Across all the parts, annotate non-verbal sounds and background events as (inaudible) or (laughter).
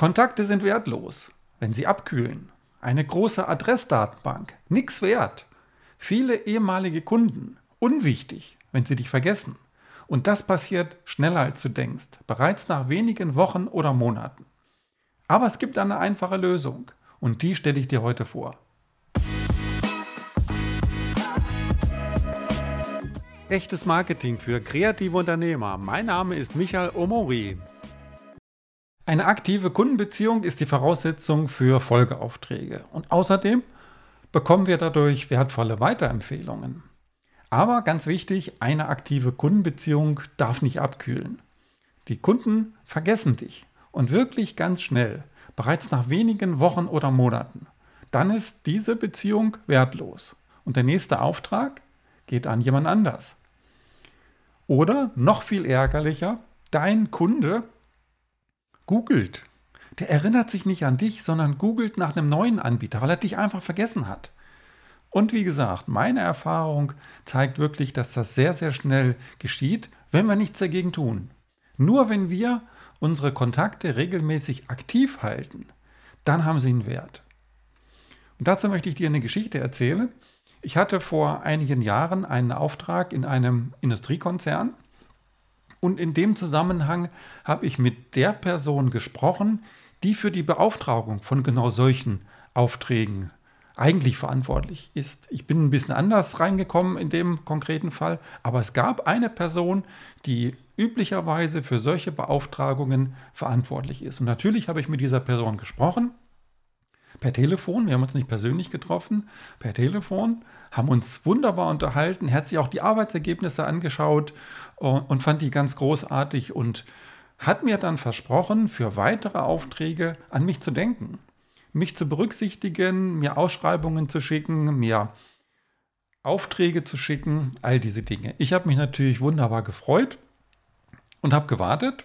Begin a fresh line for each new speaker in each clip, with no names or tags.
Kontakte sind wertlos, wenn sie abkühlen. Eine große Adressdatenbank, nix wert. Viele ehemalige Kunden, unwichtig, wenn sie dich vergessen. Und das passiert schneller als du denkst, bereits nach wenigen Wochen oder Monaten. Aber es gibt eine einfache Lösung und die stelle ich dir heute vor. Echtes Marketing für kreative Unternehmer. Mein Name ist Michael Omori. Eine aktive Kundenbeziehung ist die Voraussetzung für Folgeaufträge und außerdem bekommen wir dadurch wertvolle Weiterempfehlungen. Aber ganz wichtig, eine aktive Kundenbeziehung darf nicht abkühlen. Die Kunden vergessen dich und wirklich ganz schnell, bereits nach wenigen Wochen oder Monaten. Dann ist diese Beziehung wertlos und der nächste Auftrag geht an jemand anders. Oder noch viel ärgerlicher, dein Kunde googelt. Der erinnert sich nicht an dich, sondern googelt nach einem neuen Anbieter, weil er dich einfach vergessen hat. Und wie gesagt, meine Erfahrung zeigt wirklich, dass das sehr, sehr schnell geschieht, wenn wir nichts dagegen tun. Nur wenn wir unsere Kontakte regelmäßig aktiv halten, dann haben sie einen Wert. Und dazu möchte ich dir eine Geschichte erzählen. Ich hatte vor einigen Jahren einen Auftrag in einem Industriekonzern und in dem Zusammenhang habe ich mit der Person gesprochen, die für die Beauftragung von genau solchen Aufträgen eigentlich verantwortlich ist. Ich bin ein bisschen anders reingekommen in dem konkreten Fall, aber es gab eine Person, die üblicherweise für solche Beauftragungen verantwortlich ist. Und natürlich habe ich mit dieser Person gesprochen per Telefon. Wir haben uns nicht persönlich getroffen, per Telefon, haben uns wunderbar unterhalten. Er hat sich auch die Arbeitsergebnisse angeschaut und fand die ganz großartig und hat mir dann versprochen, für weitere Aufträge an mich zu denken, mich zu berücksichtigen, mir Ausschreibungen zu schicken, mir Aufträge zu schicken, all diese Dinge. Ich habe mich natürlich wunderbar gefreut und habe gewartet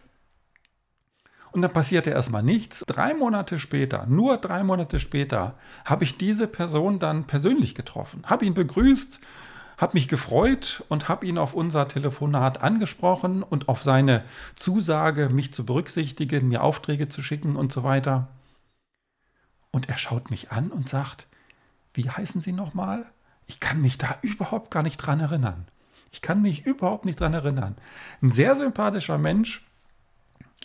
und dann passierte erstmal nichts. Drei Monate später, nur drei Monate später, habe ich diese Person dann persönlich getroffen, habe ihn begrüßt, habe mich gefreut und habe ihn auf unser Telefonat angesprochen und auf seine Zusage, mich zu berücksichtigen, mir Aufträge zu schicken und so weiter. Und er schaut mich an und sagt, wie heißen Sie nochmal? Ich kann mich da überhaupt gar nicht dran erinnern. Ich kann mich überhaupt nicht dran erinnern. Ein sehr sympathischer Mensch,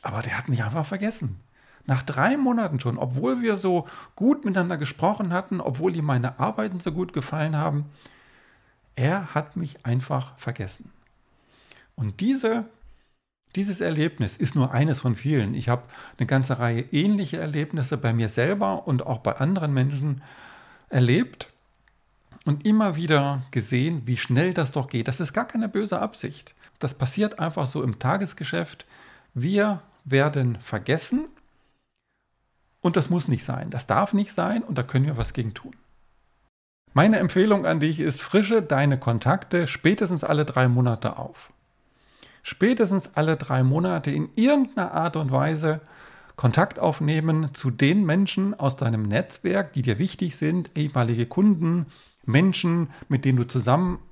aber der hat mich einfach vergessen. Nach drei Monaten schon, obwohl wir so gut miteinander gesprochen hatten, obwohl ihm meine Arbeiten so gut gefallen haben, er hat mich einfach vergessen. Und diese, dieses Erlebnis ist nur eines von vielen. Ich habe eine ganze Reihe ähnliche Erlebnisse bei mir selber und auch bei anderen Menschen erlebt und immer wieder gesehen, wie schnell das doch geht. Das ist gar keine böse Absicht. Das passiert einfach so im Tagesgeschäft. Wir werden vergessen und das muss nicht sein. Das darf nicht sein und da können wir was gegen tun. Meine Empfehlung an dich ist, frische deine Kontakte spätestens alle drei Monate auf. Spätestens alle drei Monate in irgendeiner Art und Weise Kontakt aufnehmen zu den Menschen aus deinem Netzwerk, die dir wichtig sind, ehemalige Kunden, Menschen, mit denen du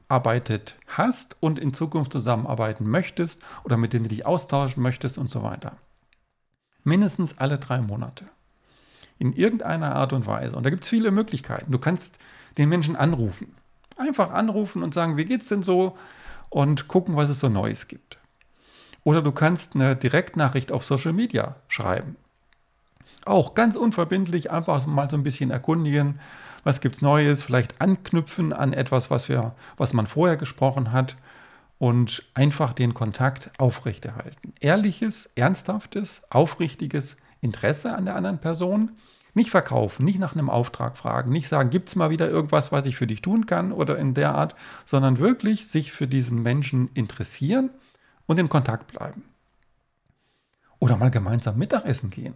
zusammenarbeitet hast und in Zukunft zusammenarbeiten möchtest oder mit denen du dich austauschen möchtest und so weiter. Mindestens alle drei Monate. In irgendeiner Art und Weise. Und da gibt es viele Möglichkeiten. Du kannst den Menschen anrufen. Einfach anrufen und sagen, wie geht's denn so? Und gucken, was es so Neues gibt. Oder du kannst eine Direktnachricht auf Social Media schreiben. Auch ganz unverbindlich einfach mal so ein bisschen erkundigen, was gibt es Neues, vielleicht anknüpfen an etwas, was, wir, was man vorher gesprochen hat und einfach den Kontakt aufrechterhalten. Ehrliches, ernsthaftes, aufrichtiges Interesse an der anderen Person. Nicht verkaufen, nicht nach einem Auftrag fragen, nicht sagen, gibt es mal wieder irgendwas, was ich für dich tun kann oder in der Art, sondern wirklich sich für diesen Menschen interessieren und in Kontakt bleiben. Oder mal gemeinsam Mittagessen gehen.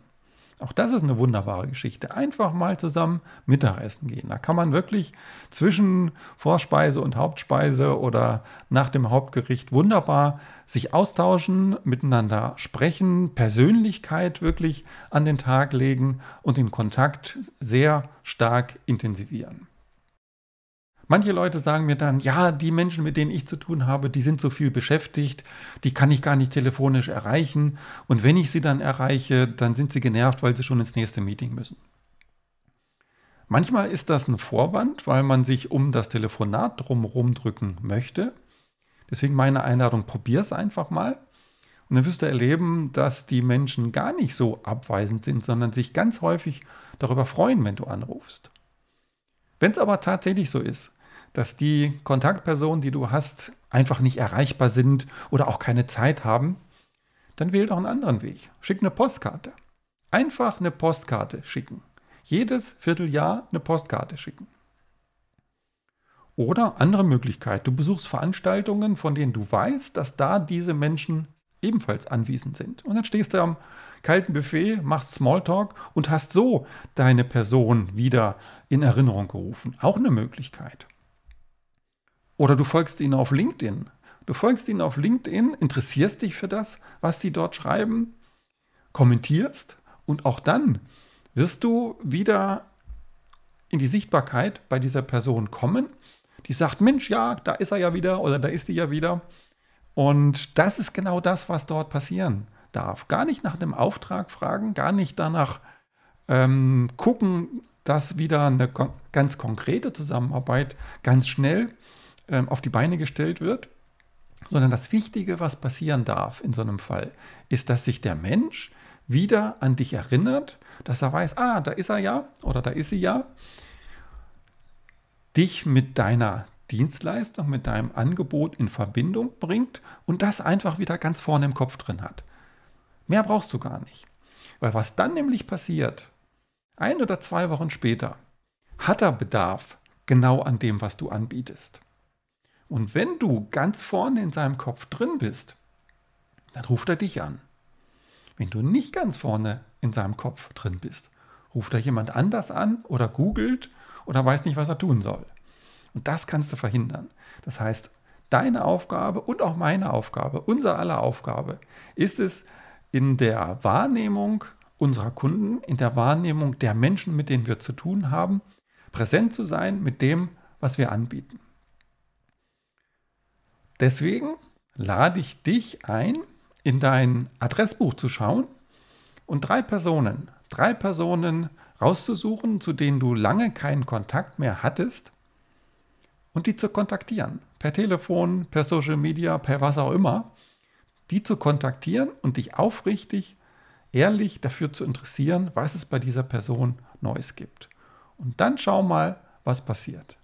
Auch das ist eine wunderbare Geschichte. Einfach mal zusammen Mittagessen gehen. Da kann man wirklich zwischen Vorspeise und Hauptspeise oder nach dem Hauptgericht wunderbar sich austauschen, miteinander sprechen, Persönlichkeit wirklich an den Tag legen und den Kontakt sehr stark intensivieren. Manche Leute sagen mir dann, ja, die Menschen, mit denen ich zu tun habe, die sind so viel beschäftigt, die kann ich gar nicht telefonisch erreichen. Und wenn ich sie dann erreiche, dann sind sie genervt, weil sie schon ins nächste Meeting müssen. Manchmal ist das ein Vorwand, weil man sich um das Telefonat drumherum drücken möchte. Deswegen meine Einladung, probier es einfach mal. Und dann wirst du erleben, dass die Menschen gar nicht so abweisend sind, sondern sich ganz häufig darüber freuen, wenn du anrufst. Wenn es aber tatsächlich so ist, dass die Kontaktpersonen, die du hast, einfach nicht erreichbar sind oder auch keine Zeit haben, dann wähl doch einen anderen Weg. Schick eine Postkarte. Einfach eine Postkarte schicken. Jedes Vierteljahr eine Postkarte schicken. Oder andere Möglichkeit, du besuchst Veranstaltungen, von denen du weißt, dass da diese Menschen ebenfalls anwesend sind. Und dann stehst du am kalten Buffet, machst Smalltalk und hast so deine Person wieder in Erinnerung gerufen. Auch eine Möglichkeit. Oder du folgst ihnen auf LinkedIn. Du folgst ihnen auf LinkedIn, interessierst dich für das, was sie dort schreiben, kommentierst und auch dann wirst du wieder in die Sichtbarkeit bei dieser Person kommen, die sagt, Mensch, ja, da ist er ja wieder oder da ist sie ja wieder. Und das ist genau das, was dort passieren darf. Gar nicht nach einem Auftrag fragen, gar nicht danach ähm, gucken, dass wieder eine ganz konkrete Zusammenarbeit ganz schnell ähm, auf die Beine gestellt wird, sondern das Wichtige, was passieren darf in so einem Fall, ist, dass sich der Mensch wieder an dich erinnert, dass er weiß, ah, da ist er ja oder da ist sie ja, dich mit deiner Dienstleistung, mit deinem Angebot in Verbindung bringt und das einfach wieder ganz vorne im Kopf drin hat. Mehr brauchst du gar nicht. Weil was dann nämlich passiert, ein oder zwei Wochen später, hat er Bedarf genau an dem, was du anbietest. Und wenn du ganz vorne in seinem Kopf drin bist, dann ruft er dich an. Wenn du nicht ganz vorne in seinem Kopf drin bist, ruft er jemand anders an oder googelt oder weiß nicht, was er tun soll. Und das kannst du verhindern. Das heißt, deine Aufgabe und auch meine Aufgabe, unser aller Aufgabe, ist es, in der Wahrnehmung unserer Kunden, in der Wahrnehmung der Menschen, mit denen wir zu tun haben, präsent zu sein mit dem, was wir anbieten. Deswegen lade ich dich ein, in dein Adressbuch zu schauen und drei Personen, drei Personen rauszusuchen, zu denen du lange keinen Kontakt mehr hattest und die zu kontaktieren. Per Telefon, per Social Media, per was auch immer. Die zu kontaktieren und dich aufrichtig, ehrlich dafür zu interessieren, was es bei dieser Person Neues gibt. Und dann schau mal, was passiert.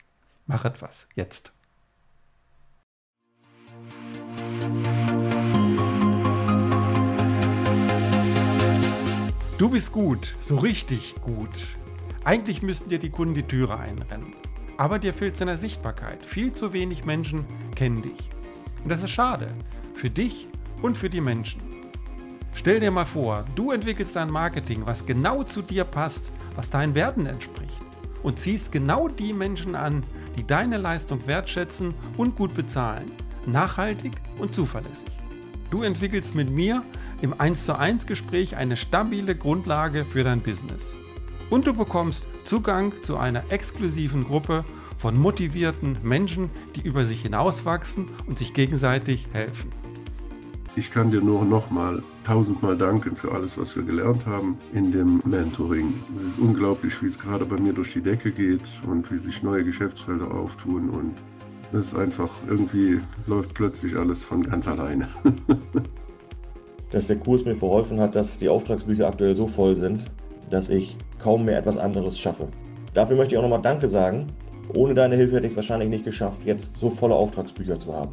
Mach etwas jetzt. Du bist gut, so richtig gut. Eigentlich müssten dir die Kunden die Türe einrennen. Aber dir fehlt seiner Sichtbarkeit. Viel zu wenig Menschen kennen dich. Und das ist schade. Für dich und für die Menschen. Stell dir mal vor, du entwickelst ein Marketing, was genau zu dir passt, was deinen Werten entspricht. Und ziehst genau die Menschen an, die deine Leistung wertschätzen und gut bezahlen. Nachhaltig und zuverlässig. Du entwickelst mit mir im 1 zu 1 Gespräch eine stabile Grundlage für dein Business. Und du bekommst Zugang zu einer exklusiven Gruppe von motivierten Menschen, die über sich hinauswachsen und sich gegenseitig helfen.
Ich kann dir nur nochmal tausendmal danken für alles, was wir gelernt haben in dem Mentoring. Es ist unglaublich, wie es gerade bei mir durch die Decke geht und wie sich neue Geschäftsfelder auftun und es ist einfach irgendwie läuft plötzlich alles von ganz alleine. (laughs)
dass der Kurs mir verholfen hat, dass die Auftragsbücher aktuell so voll sind, dass ich kaum mehr etwas anderes schaffe. Dafür möchte ich auch nochmal Danke sagen. Ohne deine Hilfe hätte ich es wahrscheinlich nicht geschafft, jetzt so volle Auftragsbücher zu haben.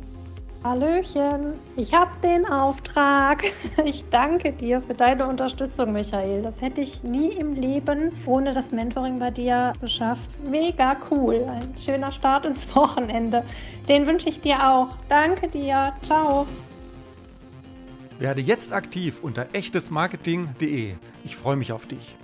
Hallöchen, ich habe den Auftrag. (laughs) Ich danke dir für deine Unterstützung, Michael. Das hätte ich nie im Leben ohne das Mentoring bei dir geschafft. Mega cool. Ein schöner Start ins Wochenende. Den wünsche ich dir auch. Danke dir. Ciao.
Werde jetzt aktiv unter echtesmarketing.de. Ich freue mich auf dich.